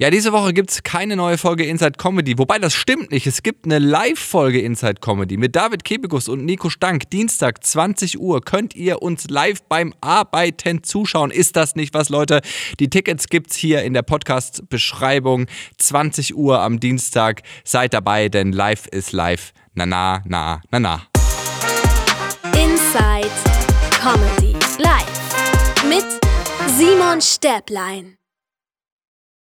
Ja, diese Woche gibt es keine neue Folge Inside Comedy. Wobei das stimmt nicht. Es gibt eine Live-Folge Inside Comedy mit David Kebekus und Nico Stank. Dienstag, 20 Uhr, könnt ihr uns live beim Arbeiten zuschauen. Ist das nicht was, Leute? Die Tickets gibt's hier in der Podcast-Beschreibung. 20 Uhr am Dienstag. Seid dabei, denn live ist live. Na, na, na, na, na. Inside Comedy Live mit Simon Stäblein.